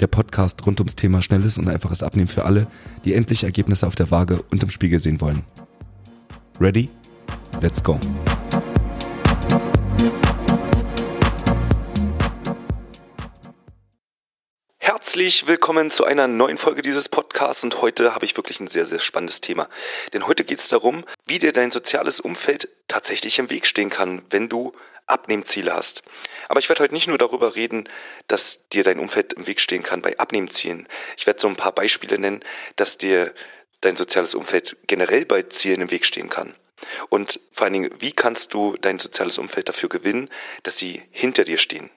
Der Podcast rund ums Thema schnelles und einfaches Abnehmen für alle, die endlich Ergebnisse auf der Waage und im Spiegel sehen wollen. Ready? Let's go! Herzlich willkommen zu einer neuen Folge dieses Podcasts und heute habe ich wirklich ein sehr, sehr spannendes Thema. Denn heute geht es darum, wie dir dein soziales Umfeld tatsächlich im Weg stehen kann, wenn du Abnehmziele hast. Aber ich werde heute nicht nur darüber reden, dass dir dein Umfeld im Weg stehen kann bei Abnehmzielen. Ich werde so ein paar Beispiele nennen, dass dir dein soziales Umfeld generell bei Zielen im Weg stehen kann. Und vor allen Dingen, wie kannst du dein soziales Umfeld dafür gewinnen, dass sie hinter dir stehen?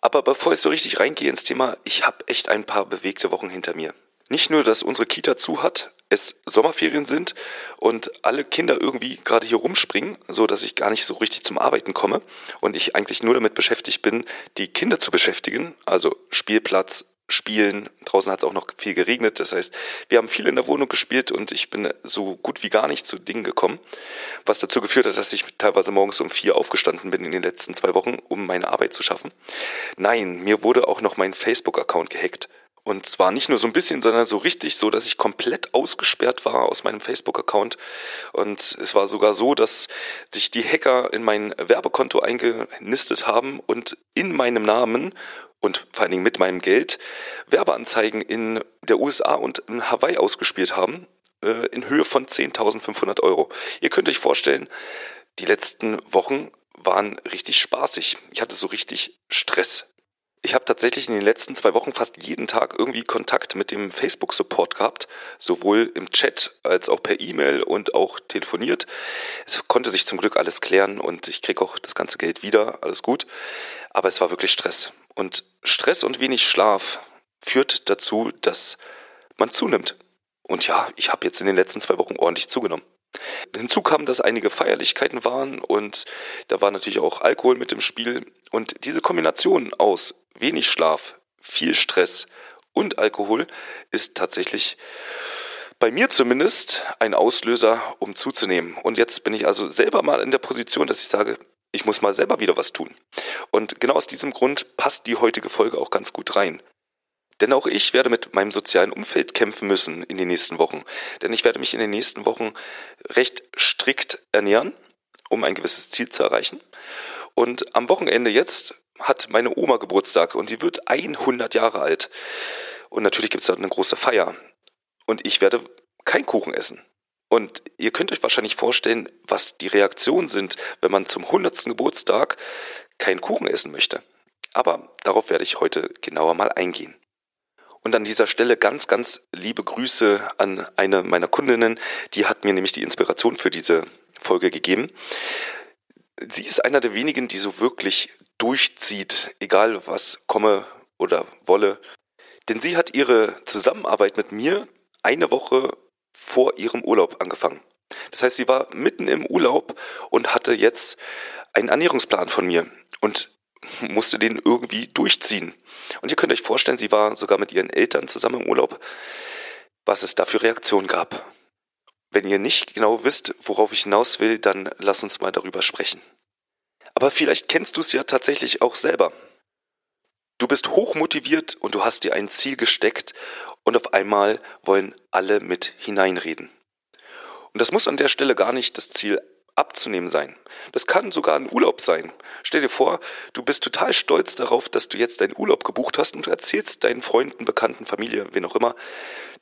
Aber bevor ich so richtig reingehe ins Thema, ich habe echt ein paar bewegte Wochen hinter mir. Nicht nur, dass unsere Kita zu hat, es Sommerferien sind und alle Kinder irgendwie gerade hier rumspringen, so dass ich gar nicht so richtig zum Arbeiten komme und ich eigentlich nur damit beschäftigt bin, die Kinder zu beschäftigen, also Spielplatz, Spielen. Draußen hat es auch noch viel geregnet. Das heißt, wir haben viel in der Wohnung gespielt und ich bin so gut wie gar nicht zu Dingen gekommen, was dazu geführt hat, dass ich teilweise morgens um vier aufgestanden bin in den letzten zwei Wochen, um meine Arbeit zu schaffen. Nein, mir wurde auch noch mein Facebook-Account gehackt. Und zwar nicht nur so ein bisschen, sondern so richtig so, dass ich komplett ausgesperrt war aus meinem Facebook-Account. Und es war sogar so, dass sich die Hacker in mein Werbekonto eingenistet haben und in meinem Namen und vor allen Dingen mit meinem Geld Werbeanzeigen in der USA und in Hawaii ausgespielt haben, äh, in Höhe von 10.500 Euro. Ihr könnt euch vorstellen, die letzten Wochen waren richtig spaßig. Ich hatte so richtig Stress ich habe tatsächlich in den letzten zwei Wochen fast jeden Tag irgendwie Kontakt mit dem Facebook-Support gehabt, sowohl im Chat als auch per E-Mail und auch telefoniert. Es konnte sich zum Glück alles klären und ich kriege auch das ganze Geld wieder, alles gut. Aber es war wirklich Stress. Und Stress und wenig Schlaf führt dazu, dass man zunimmt. Und ja, ich habe jetzt in den letzten zwei Wochen ordentlich zugenommen. Hinzu kam, dass einige Feierlichkeiten waren und da war natürlich auch Alkohol mit im Spiel. Und diese Kombination aus wenig Schlaf, viel Stress und Alkohol ist tatsächlich bei mir zumindest ein Auslöser, um zuzunehmen. Und jetzt bin ich also selber mal in der Position, dass ich sage, ich muss mal selber wieder was tun. Und genau aus diesem Grund passt die heutige Folge auch ganz gut rein. Denn auch ich werde mit meinem sozialen Umfeld kämpfen müssen in den nächsten Wochen. Denn ich werde mich in den nächsten Wochen recht strikt ernähren, um ein gewisses Ziel zu erreichen. Und am Wochenende jetzt hat meine Oma Geburtstag und sie wird 100 Jahre alt. Und natürlich gibt es da eine große Feier. Und ich werde kein Kuchen essen. Und ihr könnt euch wahrscheinlich vorstellen, was die Reaktionen sind, wenn man zum 100. Geburtstag keinen Kuchen essen möchte. Aber darauf werde ich heute genauer mal eingehen. Und an dieser Stelle ganz, ganz liebe Grüße an eine meiner Kundinnen, die hat mir nämlich die Inspiration für diese Folge gegeben. Sie ist einer der wenigen, die so wirklich durchzieht, egal was komme oder wolle. Denn sie hat ihre Zusammenarbeit mit mir eine Woche vor ihrem Urlaub angefangen. Das heißt, sie war mitten im Urlaub und hatte jetzt einen Ernährungsplan von mir und musste den irgendwie durchziehen. Und ihr könnt euch vorstellen, sie war sogar mit ihren Eltern zusammen im Urlaub, was es da für Reaktionen gab. Wenn ihr nicht genau wisst, worauf ich hinaus will, dann lass uns mal darüber sprechen. Aber vielleicht kennst du es ja tatsächlich auch selber. Du bist hochmotiviert und du hast dir ein Ziel gesteckt und auf einmal wollen alle mit hineinreden. Und das muss an der Stelle gar nicht das Ziel abzunehmen sein. Das kann sogar ein Urlaub sein. Stell dir vor, du bist total stolz darauf, dass du jetzt deinen Urlaub gebucht hast und du erzählst deinen Freunden, Bekannten, Familie, wen auch immer,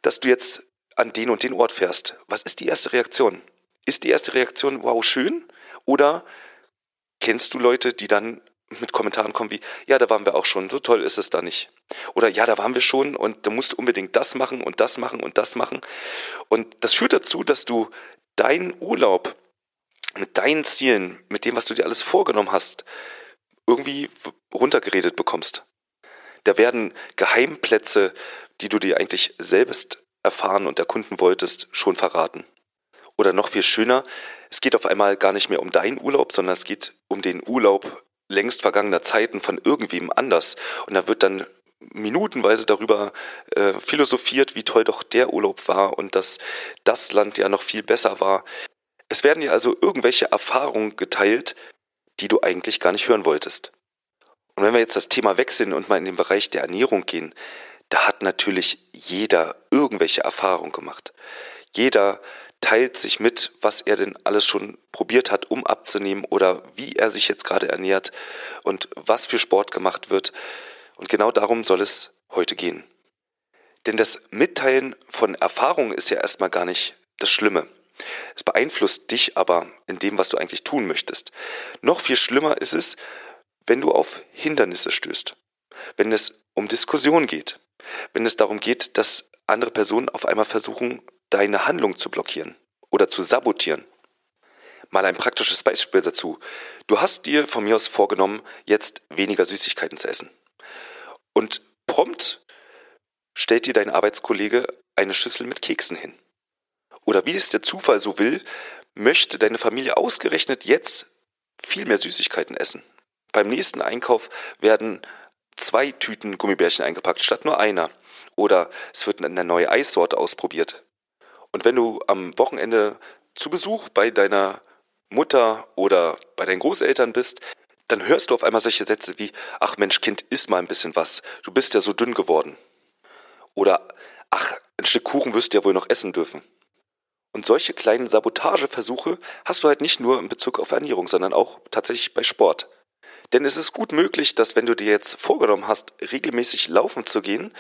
dass du jetzt an den und den Ort fährst. Was ist die erste Reaktion? Ist die erste Reaktion, wow, schön? Oder kennst du Leute, die dann mit Kommentaren kommen wie, ja, da waren wir auch schon, so toll ist es da nicht. Oder ja, da waren wir schon und da musst du unbedingt das machen und das machen und das machen. Und das führt dazu, dass du deinen Urlaub mit deinen Zielen, mit dem, was du dir alles vorgenommen hast, irgendwie runtergeredet bekommst. Da werden Geheimplätze, die du dir eigentlich selbst erfahren und erkunden wolltest, schon verraten. Oder noch viel schöner, es geht auf einmal gar nicht mehr um deinen Urlaub, sondern es geht um den Urlaub längst vergangener Zeiten von irgendwem anders. Und da wird dann minutenweise darüber äh, philosophiert, wie toll doch der Urlaub war und dass das Land ja noch viel besser war. Es werden ja also irgendwelche Erfahrungen geteilt, die du eigentlich gar nicht hören wolltest. Und wenn wir jetzt das Thema wechseln und mal in den Bereich der Ernährung gehen, da hat natürlich jeder irgendwelche Erfahrungen gemacht. Jeder teilt sich mit, was er denn alles schon probiert hat, um abzunehmen oder wie er sich jetzt gerade ernährt und was für Sport gemacht wird. Und genau darum soll es heute gehen. Denn das Mitteilen von Erfahrungen ist ja erstmal gar nicht das Schlimme. Es beeinflusst dich aber in dem, was du eigentlich tun möchtest. Noch viel schlimmer ist es, wenn du auf Hindernisse stößt, wenn es um Diskussion geht, wenn es darum geht, dass andere Personen auf einmal versuchen, deine Handlung zu blockieren oder zu sabotieren. Mal ein praktisches Beispiel dazu. Du hast dir von mir aus vorgenommen, jetzt weniger Süßigkeiten zu essen. Und prompt stellt dir dein Arbeitskollege eine Schüssel mit Keksen hin. Oder wie es der Zufall so will, möchte deine Familie ausgerechnet jetzt viel mehr Süßigkeiten essen. Beim nächsten Einkauf werden zwei Tüten Gummibärchen eingepackt statt nur einer. Oder es wird eine neue Eissorte ausprobiert. Und wenn du am Wochenende zu Besuch bei deiner Mutter oder bei deinen Großeltern bist, dann hörst du auf einmal solche Sätze wie, ach Mensch, Kind, iss mal ein bisschen was, du bist ja so dünn geworden. Oder, ach, ein Stück Kuchen wirst du ja wohl noch essen dürfen. Und solche kleinen Sabotageversuche hast du halt nicht nur in Bezug auf Ernährung, sondern auch tatsächlich bei Sport. Denn es ist gut möglich, dass wenn du dir jetzt vorgenommen hast, regelmäßig laufen zu gehen,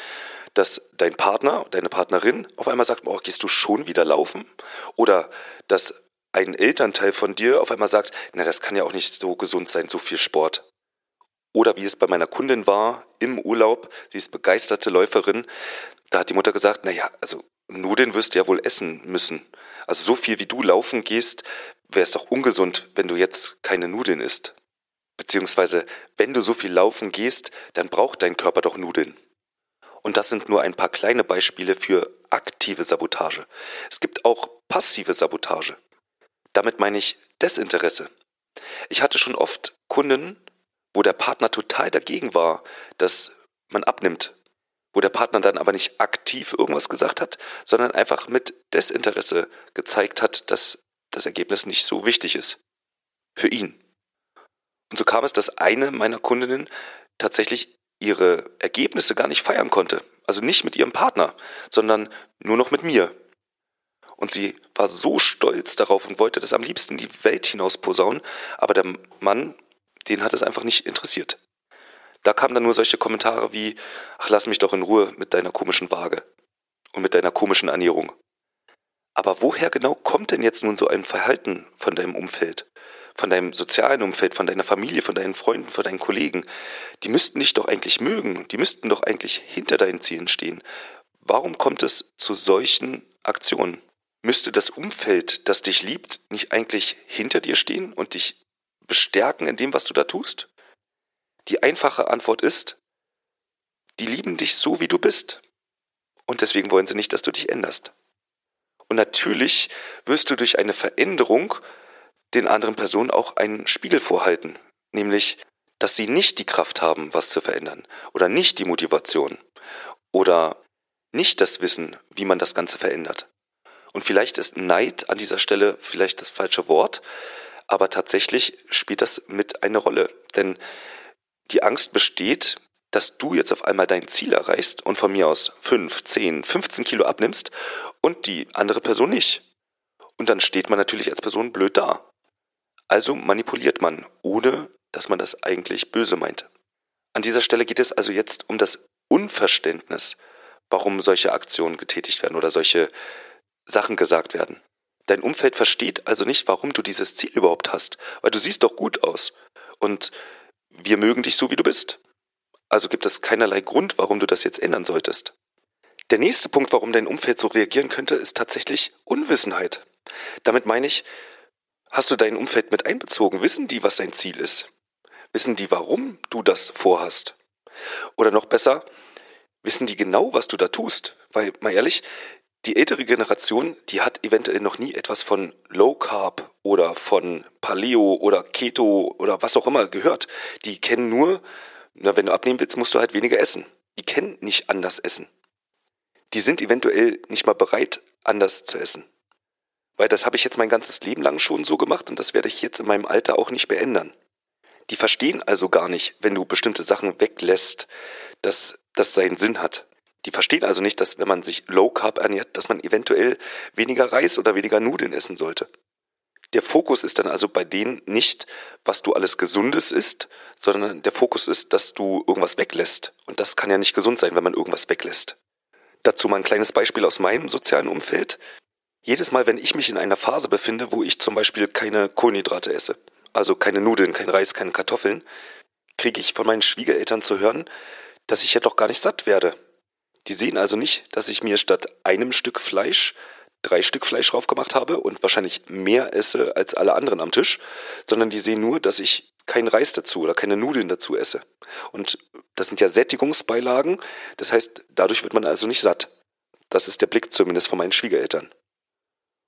dass dein Partner, deine Partnerin auf einmal sagt, oh, gehst du schon wieder laufen? Oder dass ein Elternteil von dir auf einmal sagt, na, das kann ja auch nicht so gesund sein, so viel Sport. Oder wie es bei meiner Kundin war, im Urlaub, sie ist begeisterte Läuferin, da hat die Mutter gesagt, na ja, also Nudeln wirst du ja wohl essen müssen. Also so viel wie du laufen gehst, wäre es doch ungesund, wenn du jetzt keine Nudeln isst. Beziehungsweise, wenn du so viel laufen gehst, dann braucht dein Körper doch Nudeln. Und das sind nur ein paar kleine Beispiele für aktive Sabotage. Es gibt auch passive Sabotage. Damit meine ich Desinteresse. Ich hatte schon oft Kunden, wo der Partner total dagegen war, dass man abnimmt, wo der Partner dann aber nicht aktiv irgendwas gesagt hat, sondern einfach mit Desinteresse gezeigt hat, dass das Ergebnis nicht so wichtig ist. Für ihn. Und so kam es, dass eine meiner Kundinnen tatsächlich ihre Ergebnisse gar nicht feiern konnte. Also nicht mit ihrem Partner, sondern nur noch mit mir. Und sie war so stolz darauf und wollte das am liebsten in die Welt hinaus posaunen, aber der Mann, den hat es einfach nicht interessiert. Da kamen dann nur solche Kommentare wie, ach lass mich doch in Ruhe mit deiner komischen Waage und mit deiner komischen Ernährung. Aber woher genau kommt denn jetzt nun so ein Verhalten von deinem Umfeld? Von deinem sozialen Umfeld, von deiner Familie, von deinen Freunden, von deinen Kollegen, die müssten dich doch eigentlich mögen, die müssten doch eigentlich hinter deinen Zielen stehen. Warum kommt es zu solchen Aktionen? Müsste das Umfeld, das dich liebt, nicht eigentlich hinter dir stehen und dich bestärken in dem, was du da tust? Die einfache Antwort ist, die lieben dich so, wie du bist. Und deswegen wollen sie nicht, dass du dich änderst. Und natürlich wirst du durch eine Veränderung den anderen Personen auch einen Spiegel vorhalten, nämlich, dass sie nicht die Kraft haben, was zu verändern oder nicht die Motivation oder nicht das Wissen, wie man das Ganze verändert. Und vielleicht ist Neid an dieser Stelle vielleicht das falsche Wort, aber tatsächlich spielt das mit eine Rolle. Denn die Angst besteht, dass du jetzt auf einmal dein Ziel erreichst und von mir aus 5, 10, 15 Kilo abnimmst und die andere Person nicht. Und dann steht man natürlich als Person blöd da. Also manipuliert man, ohne dass man das eigentlich böse meint. An dieser Stelle geht es also jetzt um das Unverständnis, warum solche Aktionen getätigt werden oder solche Sachen gesagt werden. Dein Umfeld versteht also nicht, warum du dieses Ziel überhaupt hast, weil du siehst doch gut aus und wir mögen dich so, wie du bist. Also gibt es keinerlei Grund, warum du das jetzt ändern solltest. Der nächste Punkt, warum dein Umfeld so reagieren könnte, ist tatsächlich Unwissenheit. Damit meine ich, Hast du dein Umfeld mit einbezogen? Wissen die, was dein Ziel ist? Wissen die, warum du das vorhast? Oder noch besser, wissen die genau, was du da tust? Weil, mal ehrlich, Die ältere Generation, die hat eventuell noch nie etwas von Low Carb oder von Paleo oder Keto oder was auch immer gehört. Die kennen nur, na, wenn du abnehmen willst, musst du halt weniger essen. Die kennen nicht anders essen. Die sind eventuell nicht mal bereit, anders zu essen. Weil das habe ich jetzt mein ganzes Leben lang schon so gemacht und das werde ich jetzt in meinem Alter auch nicht mehr ändern. Die verstehen also gar nicht, wenn du bestimmte Sachen weglässt, dass das seinen Sinn hat. Die verstehen also nicht, dass wenn man sich Low Carb ernährt, dass man eventuell weniger Reis oder weniger Nudeln essen sollte. Der Fokus ist dann also bei denen nicht, was du alles Gesundes isst, sondern der Fokus ist, dass du irgendwas weglässt. Und das kann ja nicht gesund sein, wenn man irgendwas weglässt. Dazu mal ein kleines Beispiel aus meinem sozialen Umfeld. Jedes Mal, wenn ich mich in einer Phase befinde, wo ich zum Beispiel keine Kohlenhydrate esse, also keine Nudeln, kein Reis, keine Kartoffeln, kriege ich von meinen Schwiegereltern zu hören, dass ich ja doch gar nicht satt werde. Die sehen also nicht, dass ich mir statt einem Stück Fleisch drei Stück Fleisch drauf gemacht habe und wahrscheinlich mehr esse als alle anderen am Tisch, sondern die sehen nur, dass ich keinen Reis dazu oder keine Nudeln dazu esse. Und das sind ja Sättigungsbeilagen, das heißt, dadurch wird man also nicht satt. Das ist der Blick zumindest von meinen Schwiegereltern.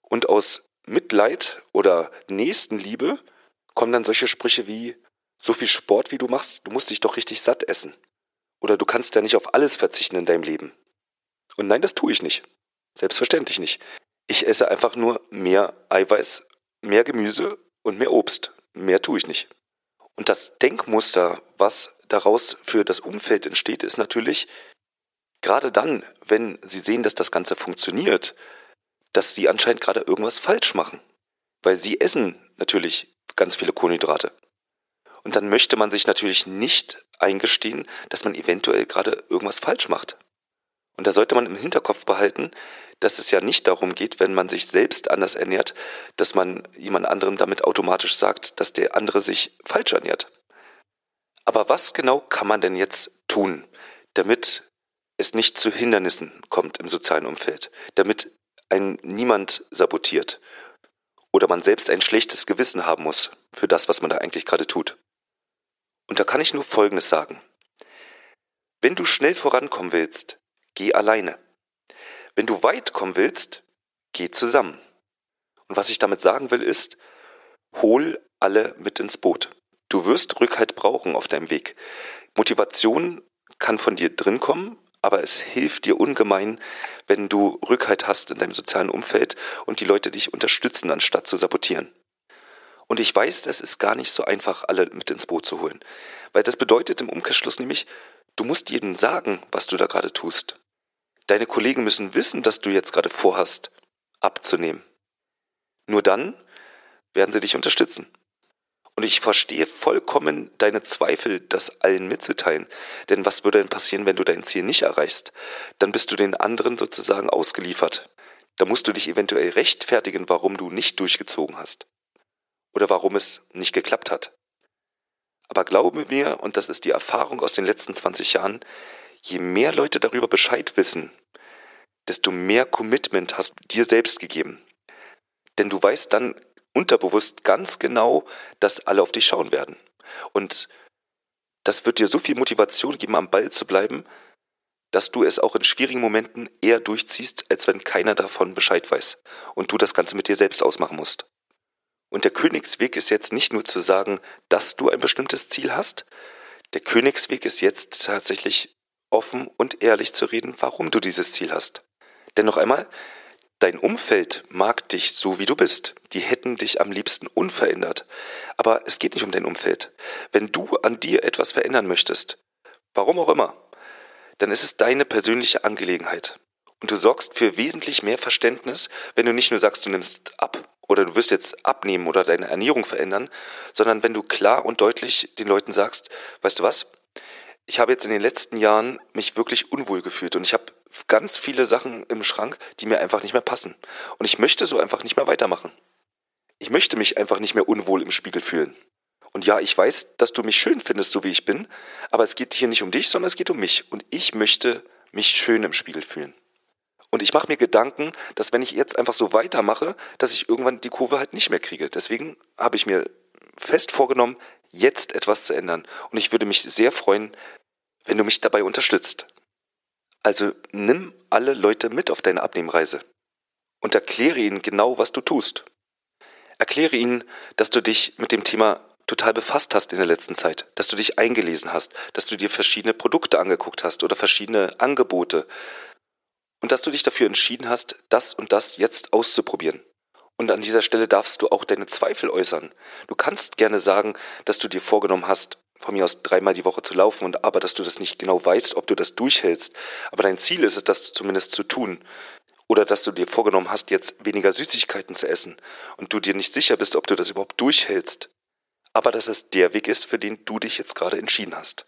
Und aus Mitleid oder Nächstenliebe kommen dann solche Sprüche wie, so viel Sport wie du machst, du musst dich doch richtig satt essen. Oder du kannst ja nicht auf alles verzichten in deinem Leben. Und nein, das tue ich nicht. Selbstverständlich nicht. Ich esse einfach nur mehr Eiweiß, mehr Gemüse und mehr Obst. Mehr tue ich nicht. Und das Denkmuster, was daraus für das Umfeld entsteht, ist natürlich, gerade dann, wenn sie sehen, dass das Ganze funktioniert, dass sie anscheinend gerade irgendwas falsch machen. Weil sie essen natürlich ganz viele Kohlenhydrate. Und dann möchte man sich natürlich nicht eingestehen, dass man eventuell gerade irgendwas falsch macht. Und da sollte man im Hinterkopf behalten, dass es ja nicht darum geht, wenn man sich selbst anders ernährt, dass man jemand anderem damit automatisch sagt, dass der andere sich falsch ernährt. Aber was genau kann man denn jetzt tun, damit es nicht zu Hindernissen kommt im sozialen Umfeld, damit ein niemand sabotiert oder man selbst ein schlechtes Gewissen haben muss für das, was man da eigentlich gerade tut? Und da kann ich nur Folgendes sagen. Wenn du schnell vorankommen willst, geh alleine. Wenn du weit kommen willst, geh zusammen. Und was ich damit sagen will, ist, hol alle mit ins Boot. Du wirst Rückhalt brauchen auf deinem Weg. Motivation kann von dir drin kommen, aber es hilft dir ungemein, wenn du Rückhalt hast in deinem sozialen Umfeld und die Leute dich unterstützen, anstatt zu sabotieren. Und ich weiß, es ist gar nicht so einfach, alle mit ins Boot zu holen. Weil das bedeutet im Umkehrschluss nämlich, du musst jedem sagen, was du da gerade tust. Deine Kollegen müssen wissen, dass du jetzt gerade vorhast, abzunehmen. Nur dann werden sie dich unterstützen. Und ich verstehe vollkommen deine Zweifel, das allen mitzuteilen. Denn was würde denn passieren, wenn du dein Ziel nicht erreichst? Dann bist du den anderen sozusagen ausgeliefert. Da musst du dich eventuell rechtfertigen, warum du nicht durchgezogen hast oder warum es nicht geklappt hat. Aber glaube mir, und das ist die Erfahrung aus den letzten 20 Jahren, je mehr Leute darüber Bescheid wissen, desto mehr Commitment hast du dir selbst gegeben. Denn du weißt dann unterbewusst ganz genau, dass alle auf dich schauen werden. Und das wird dir so viel Motivation geben, am Ball zu bleiben, dass du es auch in schwierigen Momenten eher durchziehst, als wenn keiner davon Bescheid weiß und du das Ganze mit dir selbst ausmachen musst. Und der Königsweg ist jetzt nicht nur zu sagen, dass du ein bestimmtes Ziel hast. Der Königsweg ist jetzt tatsächlich offen und ehrlich zu reden, warum du dieses Ziel hast. Denn noch einmal, dein Umfeld mag dich so, wie du bist. Die hätten dich am liebsten unverändert. Aber es geht nicht um dein Umfeld. Wenn du an dir etwas verändern möchtest, warum auch immer, dann ist es deine persönliche Angelegenheit. Und du sorgst für wesentlich mehr Verständnis, wenn du nicht nur sagst, du nimmst ab, oder du wirst jetzt abnehmen oder deine Ernährung verändern, sondern wenn du klar und deutlich den Leuten sagst, weißt du was, ich habe jetzt in den letzten Jahren mich wirklich unwohl gefühlt und ich habe ganz viele Sachen im Schrank, die mir einfach nicht mehr passen. Und ich möchte so einfach nicht mehr weitermachen. Ich möchte mich einfach nicht mehr unwohl im Spiegel fühlen. Und ja, ich weiß, dass du mich schön findest, so wie ich bin, aber es geht hier nicht um dich, sondern es geht um mich. Und ich möchte mich schön im Spiegel fühlen. Und ich mache mir Gedanken, dass wenn ich jetzt einfach so weitermache, dass ich irgendwann die Kurve halt nicht mehr kriege. Deswegen habe ich mir fest vorgenommen, jetzt etwas zu ändern. Und ich würde mich sehr freuen, wenn du mich dabei unterstützt. Also nimm alle Leute mit auf deine Abnehmreise und erkläre ihnen genau, was du tust. Erkläre ihnen, dass du dich mit dem Thema total befasst hast in der letzten Zeit, dass du dich eingelesen hast, dass du dir verschiedene Produkte angeguckt hast oder verschiedene Angebote und dass du dich dafür entschieden hast, das und das jetzt auszuprobieren. Und an dieser Stelle darfst du auch deine Zweifel äußern. Du kannst gerne sagen, dass du dir vorgenommen hast, von mir aus dreimal die Woche zu laufen und aber, dass du das nicht genau weißt, ob du das durchhältst. Aber dein Ziel ist es, das zumindest zu tun. Oder dass du dir vorgenommen hast, jetzt weniger Süßigkeiten zu essen und du dir nicht sicher bist, ob du das überhaupt durchhältst. Aber dass es der Weg ist, für den du dich jetzt gerade entschieden hast.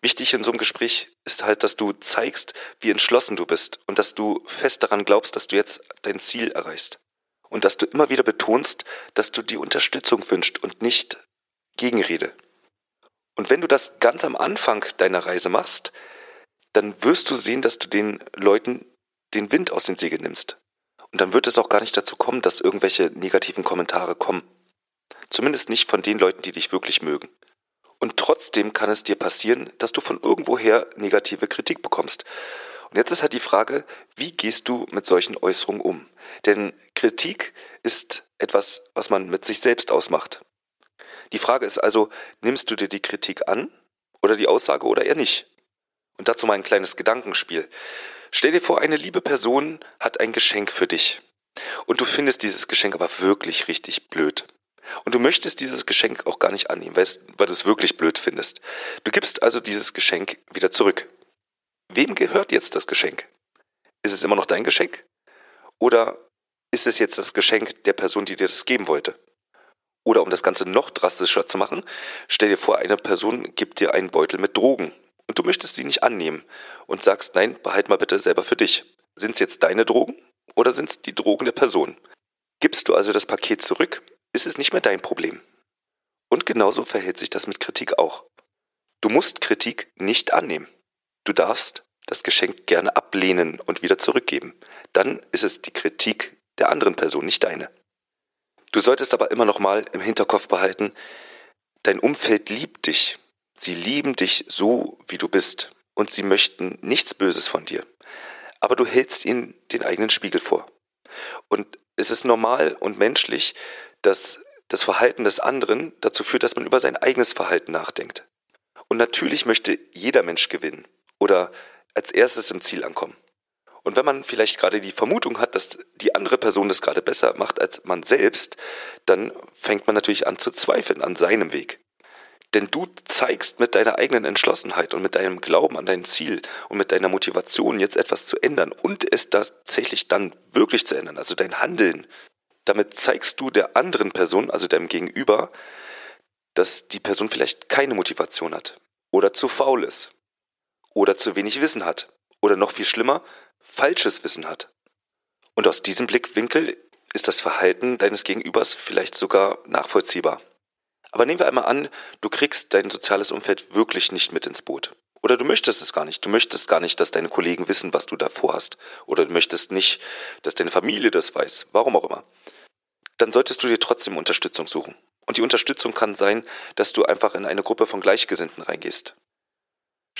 Wichtig in so einem Gespräch ist halt, dass du zeigst, wie entschlossen du bist und dass du fest daran glaubst, dass du jetzt dein Ziel erreichst. Und dass du immer wieder betonst, dass du die Unterstützung wünschst und nicht Gegenrede. Und wenn du das ganz am Anfang deiner Reise machst, dann wirst du sehen, dass du den Leuten den Wind aus den Segeln nimmst. Und dann wird es auch gar nicht dazu kommen, dass irgendwelche negativen Kommentare kommen. Zumindest nicht von den Leuten, die dich wirklich mögen. Und trotzdem kann es dir passieren, dass du von irgendwoher negative Kritik bekommst. Und jetzt ist halt die Frage, wie gehst du mit solchen Äußerungen um? Denn Kritik ist etwas, was man mit sich selbst ausmacht. Die Frage ist also, nimmst du dir die Kritik an oder die Aussage oder eher nicht? Und dazu mal ein kleines Gedankenspiel. Stell dir vor, eine liebe Person hat ein Geschenk für dich. Und du findest dieses Geschenk aber wirklich richtig blöd. Und du möchtest dieses Geschenk auch gar nicht annehmen, weil, du es wirklich blöd findest. Du gibst also dieses Geschenk wieder zurück. Wem gehört jetzt das Geschenk? Ist es immer noch dein Geschenk? Oder ist es jetzt das Geschenk der Person, die dir das geben wollte? Oder um das Ganze noch drastischer zu machen, stell dir vor, eine Person gibt dir einen Beutel mit Drogen und du möchtest sie nicht annehmen und sagst, nein, behalt mal bitte selber für dich. Sind es jetzt deine Drogen oder sind es die Drogen der Person? Gibst du also das Paket zurück, ist es nicht mehr dein Problem. Und genauso verhält sich das mit Kritik auch. Du musst Kritik nicht annehmen. Du darfst das Geschenk gerne ablehnen und wieder zurückgeben. Dann ist es die Kritik der anderen Person, nicht deine. Du solltest aber immer noch mal im Hinterkopf behalten, dein Umfeld liebt dich. Sie lieben dich so, wie du bist. Und sie möchten nichts Böses von dir. Aber du hältst ihnen den eigenen Spiegel vor. Und es ist normal und menschlich, dass das Verhalten des anderen dazu führt, dass man über sein eigenes Verhalten nachdenkt. Und natürlich möchte jeder Mensch gewinnen oder als erstes im Ziel ankommen. Und wenn man vielleicht gerade die Vermutung hat, dass die andere Person das gerade besser macht als man selbst, dann fängt man natürlich an zu zweifeln an seinem Weg. Denn du zeigst mit deiner eigenen Entschlossenheit und mit deinem Glauben an dein Ziel und mit deiner Motivation jetzt etwas zu ändern und es tatsächlich dann wirklich zu ändern, also dein Handeln. Damit zeigst du der anderen Person, also deinem Gegenüber, dass die Person vielleicht keine Motivation hat oder zu faul ist oder zu wenig Wissen hat oder noch viel schlimmer, falsches Wissen hat. Und aus diesem Blickwinkel ist das Verhalten deines Gegenübers vielleicht sogar nachvollziehbar. Aber nehmen wir einmal an, du kriegst dein soziales Umfeld wirklich nicht mit ins Boot. Oder du möchtest es gar nicht. Du möchtest gar nicht, dass deine Kollegen wissen, was du da vorhast. Oder du möchtest nicht, dass deine Familie das weiß. Warum auch immer. Dann solltest du dir trotzdem Unterstützung suchen. Und die Unterstützung kann sein, dass du einfach in eine Gruppe von Gleichgesinnten reingehst.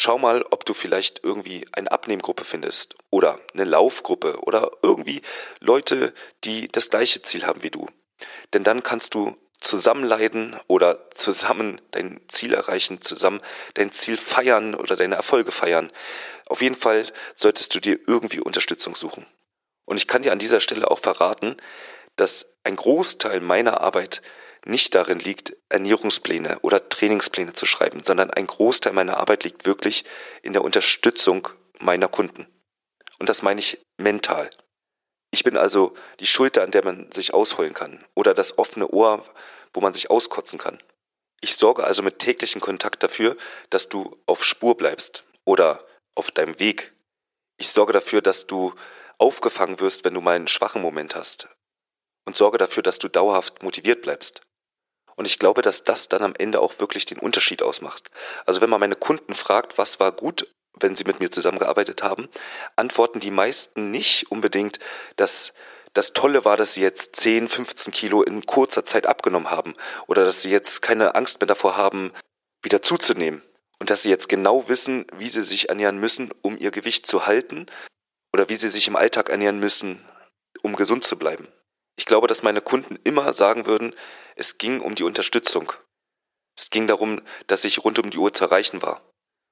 Schau mal, ob du vielleicht irgendwie eine Abnehmgruppe findest oder eine Laufgruppe oder irgendwie Leute, die das gleiche Ziel haben wie du. Denn dann kannst du zusammen leiden oder zusammen dein Ziel erreichen, zusammen dein Ziel feiern oder deine Erfolge feiern. Auf jeden Fall solltest du dir irgendwie Unterstützung suchen. Und ich kann dir an dieser Stelle auch verraten, dass ein Großteil meiner Arbeit nicht darin liegt, Ernährungspläne oder Trainingspläne zu schreiben, sondern ein Großteil meiner Arbeit liegt wirklich in der Unterstützung meiner Kunden. Und das meine ich mental. Ich bin also die Schulter, an der man sich ausheulen kann oder das offene Ohr, wo man sich auskotzen kann. Ich sorge also mit täglichem Kontakt dafür, dass du auf Spur bleibst oder auf deinem Weg. Ich sorge dafür, dass du aufgefangen wirst, wenn du mal einen schwachen Moment hast. Und sorge dafür, dass du dauerhaft motiviert bleibst. Und ich glaube, dass das dann am Ende auch wirklich den Unterschied ausmacht. Also wenn man meine Kunden fragt, was war gut, wenn sie mit mir zusammengearbeitet haben, antworten die meisten nicht unbedingt, dass das Tolle war, dass sie jetzt 10, 15 Kilo in kurzer Zeit abgenommen haben oder dass sie jetzt keine Angst mehr davor haben, wieder zuzunehmen und dass sie jetzt genau wissen, wie sie sich ernähren müssen, um ihr Gewicht zu halten oder wie sie sich im Alltag ernähren müssen, um gesund zu bleiben. Ich glaube, dass meine Kunden immer sagen würden, es ging um die Unterstützung. Es ging darum, dass ich rund um die Uhr zu erreichen war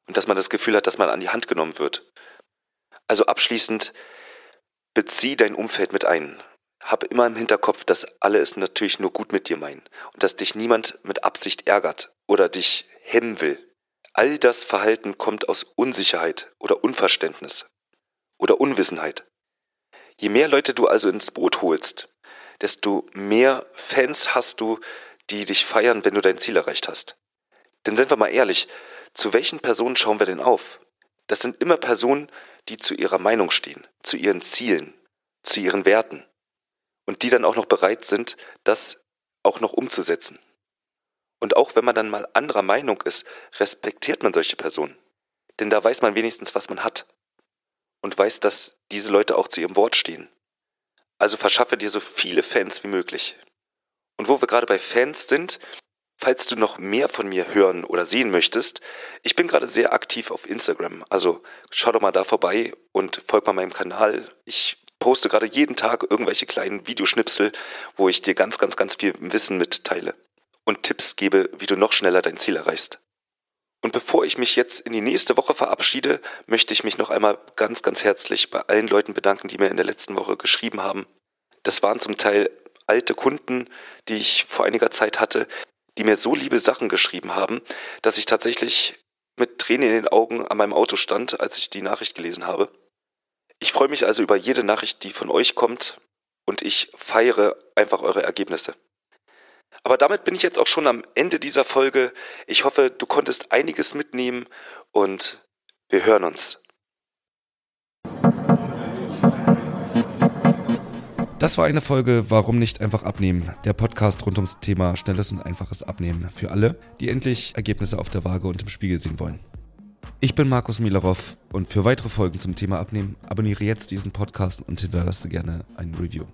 und dass man das Gefühl hat, dass man an die Hand genommen wird. Also abschließend, bezieh dein Umfeld mit ein. Hab immer im Hinterkopf, dass alle es natürlich nur gut mit dir meinen und dass dich niemand mit Absicht ärgert oder dich hemmen will. All das Verhalten kommt aus Unsicherheit oder Unverständnis oder Unwissenheit. Je mehr Leute du also ins Boot holst, desto mehr Fans hast du, die dich feiern, wenn du dein Ziel erreicht hast. Denn sind wir mal ehrlich, zu welchen Personen schauen wir denn auf? Das sind immer Personen, die zu ihrer Meinung stehen, zu ihren Zielen, zu ihren Werten und die dann auch noch bereit sind, das auch noch umzusetzen. Und auch wenn man dann mal anderer Meinung ist, respektiert man solche Personen. Denn da weiß man wenigstens, was man hat. Und weiß, dass diese Leute auch zu ihrem Wort stehen. Also verschaffe dir so viele Fans wie möglich. Und wo wir gerade bei Fans sind, falls du noch mehr von mir hören oder sehen möchtest, ich bin gerade sehr aktiv auf Instagram. Also schau doch mal da vorbei und folg mal meinem Kanal. Ich poste gerade jeden Tag irgendwelche kleinen Videoschnipsel, wo ich dir ganz, ganz, ganz viel Wissen mitteile und Tipps gebe, wie du noch schneller dein Ziel erreichst. Und bevor ich mich jetzt in die nächste Woche verabschiede, möchte ich mich noch einmal ganz, ganz herzlich bei allen Leuten bedanken, die mir in der letzten Woche geschrieben haben. Das waren zum Teil alte Kunden, die ich vor einiger Zeit hatte, die mir so liebe Sachen geschrieben haben, dass ich tatsächlich mit Tränen in den Augen an meinem Auto stand, als ich die Nachricht gelesen habe. Ich freue mich also über jede Nachricht, die von euch kommt und ich feiere einfach eure Ergebnisse. Aber damit bin ich jetzt auch schon am Ende dieser Folge. Ich hoffe, du konntest einiges mitnehmen und wir hören uns. Das war eine Folge Warum nicht einfach abnehmen? Der Podcast rund ums Thema schnelles und einfaches Abnehmen für alle, die endlich Ergebnisse auf der Waage und im Spiegel sehen wollen. Ich bin Markus Milarov und für weitere Folgen zum Thema Abnehmen abonniere jetzt diesen Podcast und hinterlasse gerne ein Review.